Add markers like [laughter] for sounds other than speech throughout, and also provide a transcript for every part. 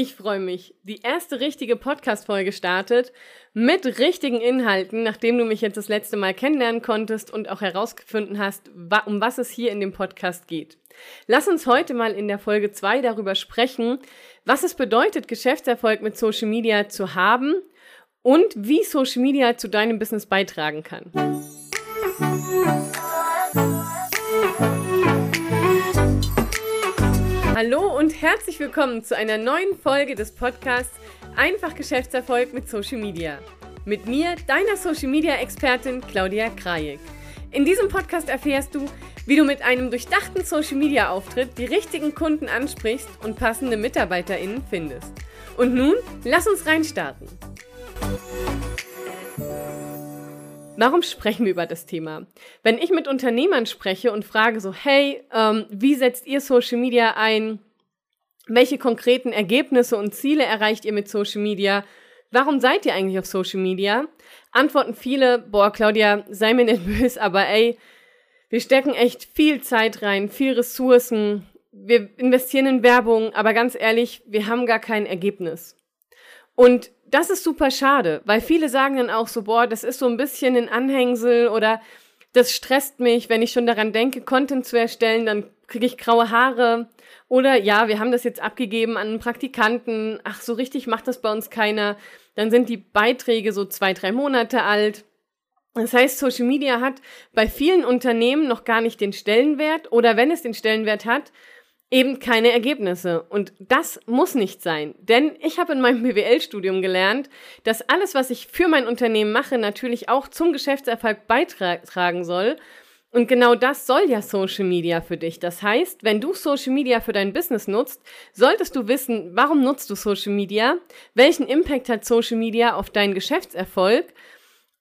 Ich freue mich. Die erste richtige Podcast-Folge startet mit richtigen Inhalten, nachdem du mich jetzt das letzte Mal kennenlernen konntest und auch herausgefunden hast, um was es hier in dem Podcast geht. Lass uns heute mal in der Folge 2 darüber sprechen, was es bedeutet, Geschäftserfolg mit Social Media zu haben und wie Social Media zu deinem Business beitragen kann. Hallo und herzlich willkommen zu einer neuen Folge des Podcasts Einfach Geschäftserfolg mit Social Media. Mit mir, deiner Social Media Expertin Claudia Krajek. In diesem Podcast erfährst du, wie du mit einem durchdachten Social Media Auftritt die richtigen Kunden ansprichst und passende MitarbeiterInnen findest. Und nun, lass uns reinstarten. Warum sprechen wir über das Thema? Wenn ich mit Unternehmern spreche und frage so, hey, ähm, wie setzt ihr Social Media ein? Welche konkreten Ergebnisse und Ziele erreicht ihr mit Social Media? Warum seid ihr eigentlich auf Social Media? Antworten viele, boah, Claudia, sei mir nicht [laughs] böse, aber ey, wir stecken echt viel Zeit rein, viel Ressourcen, wir investieren in Werbung, aber ganz ehrlich, wir haben gar kein Ergebnis. Und das ist super schade, weil viele sagen dann auch so, boah, das ist so ein bisschen ein Anhängsel oder das stresst mich, wenn ich schon daran denke, Content zu erstellen, dann kriege ich graue Haare. Oder ja, wir haben das jetzt abgegeben an einen Praktikanten. Ach, so richtig macht das bei uns keiner. Dann sind die Beiträge so zwei, drei Monate alt. Das heißt, Social Media hat bei vielen Unternehmen noch gar nicht den Stellenwert oder wenn es den Stellenwert hat, eben keine Ergebnisse. Und das muss nicht sein. Denn ich habe in meinem [laughs] BWL-Studium gelernt, dass alles, was ich für mein Unternehmen mache, natürlich auch zum Geschäftserfolg beitragen soll. Und genau das soll ja Social Media für dich. Das heißt, wenn du Social Media für dein Business nutzt, solltest du wissen, warum nutzt du Social Media, welchen Impact hat Social Media auf deinen Geschäftserfolg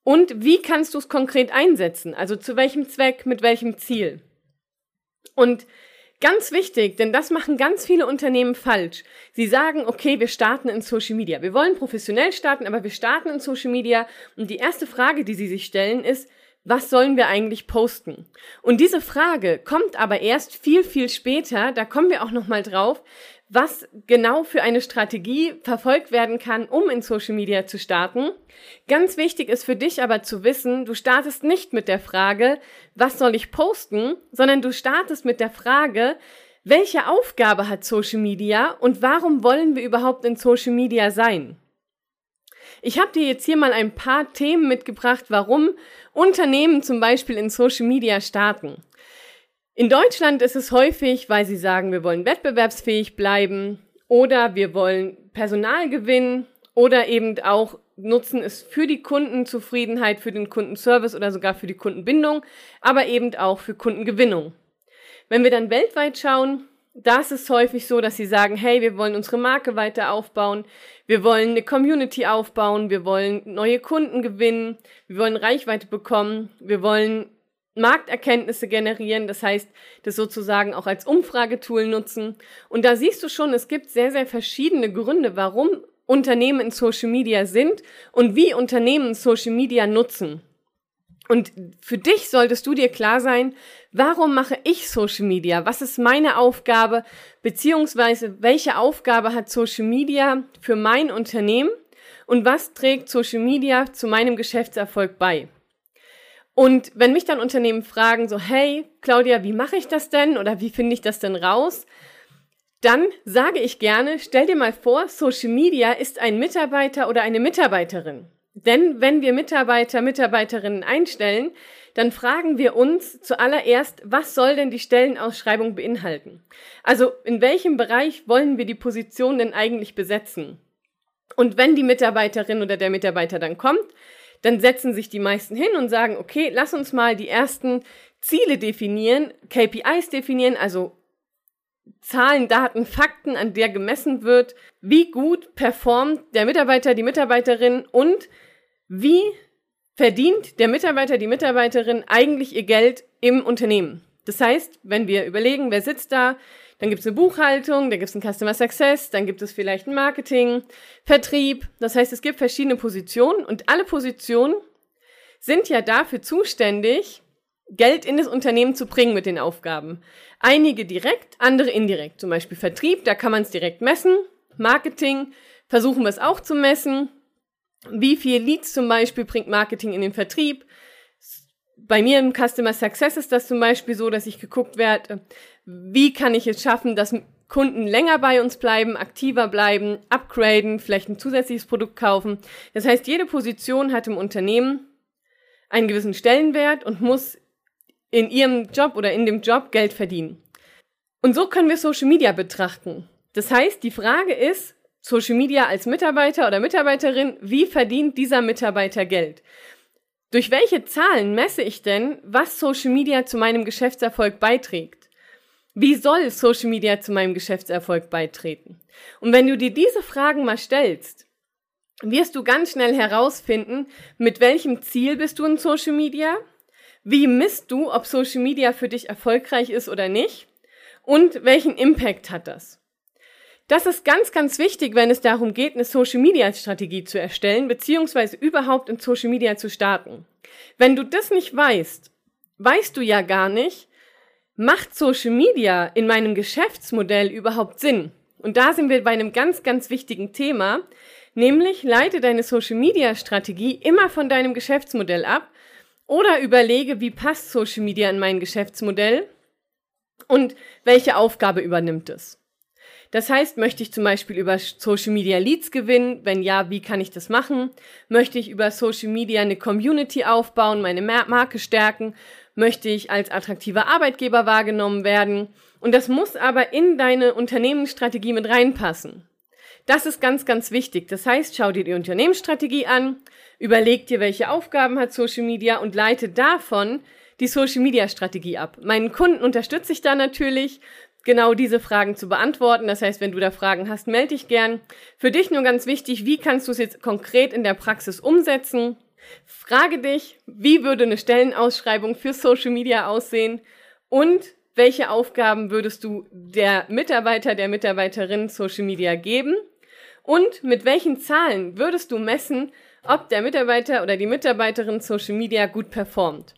und wie kannst du es konkret einsetzen? Also zu welchem Zweck, mit welchem Ziel? Und Ganz wichtig, denn das machen ganz viele Unternehmen falsch. Sie sagen, okay, wir starten in Social Media. Wir wollen professionell starten, aber wir starten in Social Media. Und die erste Frage, die sie sich stellen, ist, was sollen wir eigentlich posten? Und diese Frage kommt aber erst viel, viel später. Da kommen wir auch nochmal drauf, was genau für eine Strategie verfolgt werden kann, um in Social Media zu starten. Ganz wichtig ist für dich aber zu wissen, du startest nicht mit der Frage, was soll ich posten, sondern du startest mit der Frage, welche Aufgabe hat Social Media und warum wollen wir überhaupt in Social Media sein? Ich habe dir jetzt hier mal ein paar Themen mitgebracht, warum Unternehmen zum Beispiel in Social Media starten. In Deutschland ist es häufig, weil sie sagen, wir wollen wettbewerbsfähig bleiben oder wir wollen Personal gewinnen oder eben auch nutzen es für die Kundenzufriedenheit, für den Kundenservice oder sogar für die Kundenbindung, aber eben auch für Kundengewinnung. Wenn wir dann weltweit schauen, da ist häufig so, dass sie sagen, hey, wir wollen unsere Marke weiter aufbauen, wir wollen eine Community aufbauen, wir wollen neue Kunden gewinnen, wir wollen Reichweite bekommen, wir wollen Markterkenntnisse generieren, das heißt, das sozusagen auch als Umfragetool nutzen. Und da siehst du schon, es gibt sehr, sehr verschiedene Gründe, warum Unternehmen in Social Media sind und wie Unternehmen Social Media nutzen. Und für dich solltest du dir klar sein, warum mache ich Social Media? Was ist meine Aufgabe? Beziehungsweise welche Aufgabe hat Social Media für mein Unternehmen? Und was trägt Social Media zu meinem Geschäftserfolg bei? Und wenn mich dann Unternehmen fragen, so, hey, Claudia, wie mache ich das denn oder wie finde ich das denn raus? Dann sage ich gerne, stell dir mal vor, Social Media ist ein Mitarbeiter oder eine Mitarbeiterin. Denn wenn wir Mitarbeiter, Mitarbeiterinnen einstellen, dann fragen wir uns zuallererst, was soll denn die Stellenausschreibung beinhalten? Also in welchem Bereich wollen wir die Position denn eigentlich besetzen? Und wenn die Mitarbeiterin oder der Mitarbeiter dann kommt, dann setzen sich die meisten hin und sagen, okay, lass uns mal die ersten Ziele definieren, KPIs definieren, also Zahlen, Daten, Fakten, an der gemessen wird, wie gut performt der Mitarbeiter, die Mitarbeiterin und wie verdient der Mitarbeiter, die Mitarbeiterin eigentlich ihr Geld im Unternehmen. Das heißt, wenn wir überlegen, wer sitzt da, dann gibt es eine Buchhaltung, dann gibt es ein Customer Success, dann gibt es vielleicht ein Marketing, Vertrieb. Das heißt, es gibt verschiedene Positionen und alle Positionen sind ja dafür zuständig, Geld in das Unternehmen zu bringen mit den Aufgaben. Einige direkt, andere indirekt. Zum Beispiel Vertrieb, da kann man es direkt messen. Marketing versuchen wir es auch zu messen. Wie viel Leads zum Beispiel bringt Marketing in den Vertrieb? Bei mir im Customer Success ist das zum Beispiel so, dass ich geguckt werde, wie kann ich es schaffen, dass Kunden länger bei uns bleiben, aktiver bleiben, upgraden, vielleicht ein zusätzliches Produkt kaufen. Das heißt, jede Position hat im Unternehmen einen gewissen Stellenwert und muss in ihrem Job oder in dem Job Geld verdienen. Und so können wir Social Media betrachten. Das heißt, die Frage ist, Social Media als Mitarbeiter oder Mitarbeiterin, wie verdient dieser Mitarbeiter Geld? Durch welche Zahlen messe ich denn, was Social Media zu meinem Geschäftserfolg beiträgt? Wie soll Social Media zu meinem Geschäftserfolg beitreten? Und wenn du dir diese Fragen mal stellst, wirst du ganz schnell herausfinden, mit welchem Ziel bist du in Social Media? Wie misst du, ob Social Media für dich erfolgreich ist oder nicht? Und welchen Impact hat das? Das ist ganz, ganz wichtig, wenn es darum geht, eine Social-Media-Strategie zu erstellen, beziehungsweise überhaupt in Social Media zu starten. Wenn du das nicht weißt, weißt du ja gar nicht, macht Social Media in meinem Geschäftsmodell überhaupt Sinn? Und da sind wir bei einem ganz, ganz wichtigen Thema, nämlich leite deine Social-Media-Strategie immer von deinem Geschäftsmodell ab oder überlege, wie passt Social Media in mein Geschäftsmodell und welche Aufgabe übernimmt es. Das heißt, möchte ich zum Beispiel über Social Media Leads gewinnen? Wenn ja, wie kann ich das machen? Möchte ich über Social Media eine Community aufbauen, meine Marke stärken? Möchte ich als attraktiver Arbeitgeber wahrgenommen werden? Und das muss aber in deine Unternehmensstrategie mit reinpassen. Das ist ganz, ganz wichtig. Das heißt, schau dir die Unternehmensstrategie an, überleg dir, welche Aufgaben hat Social Media und leite davon die Social Media Strategie ab. Meinen Kunden unterstütze ich da natürlich genau diese Fragen zu beantworten. Das heißt, wenn du da Fragen hast, melde dich gern. Für dich nur ganz wichtig, wie kannst du es jetzt konkret in der Praxis umsetzen? Frage dich, wie würde eine Stellenausschreibung für Social Media aussehen und welche Aufgaben würdest du der Mitarbeiter, der Mitarbeiterin Social Media geben? Und mit welchen Zahlen würdest du messen, ob der Mitarbeiter oder die Mitarbeiterin Social Media gut performt?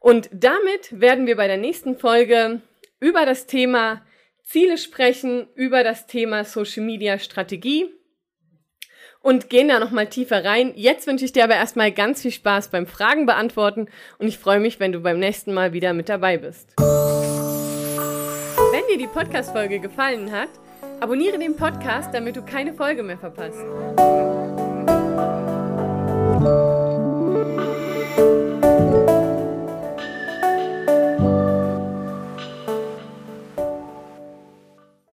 Und damit werden wir bei der nächsten Folge über das Thema Ziele sprechen, über das Thema Social Media Strategie und gehen da nochmal tiefer rein. Jetzt wünsche ich dir aber erstmal ganz viel Spaß beim Fragen beantworten und ich freue mich, wenn du beim nächsten Mal wieder mit dabei bist. Wenn dir die Podcast-Folge gefallen hat, abonniere den Podcast, damit du keine Folge mehr verpasst.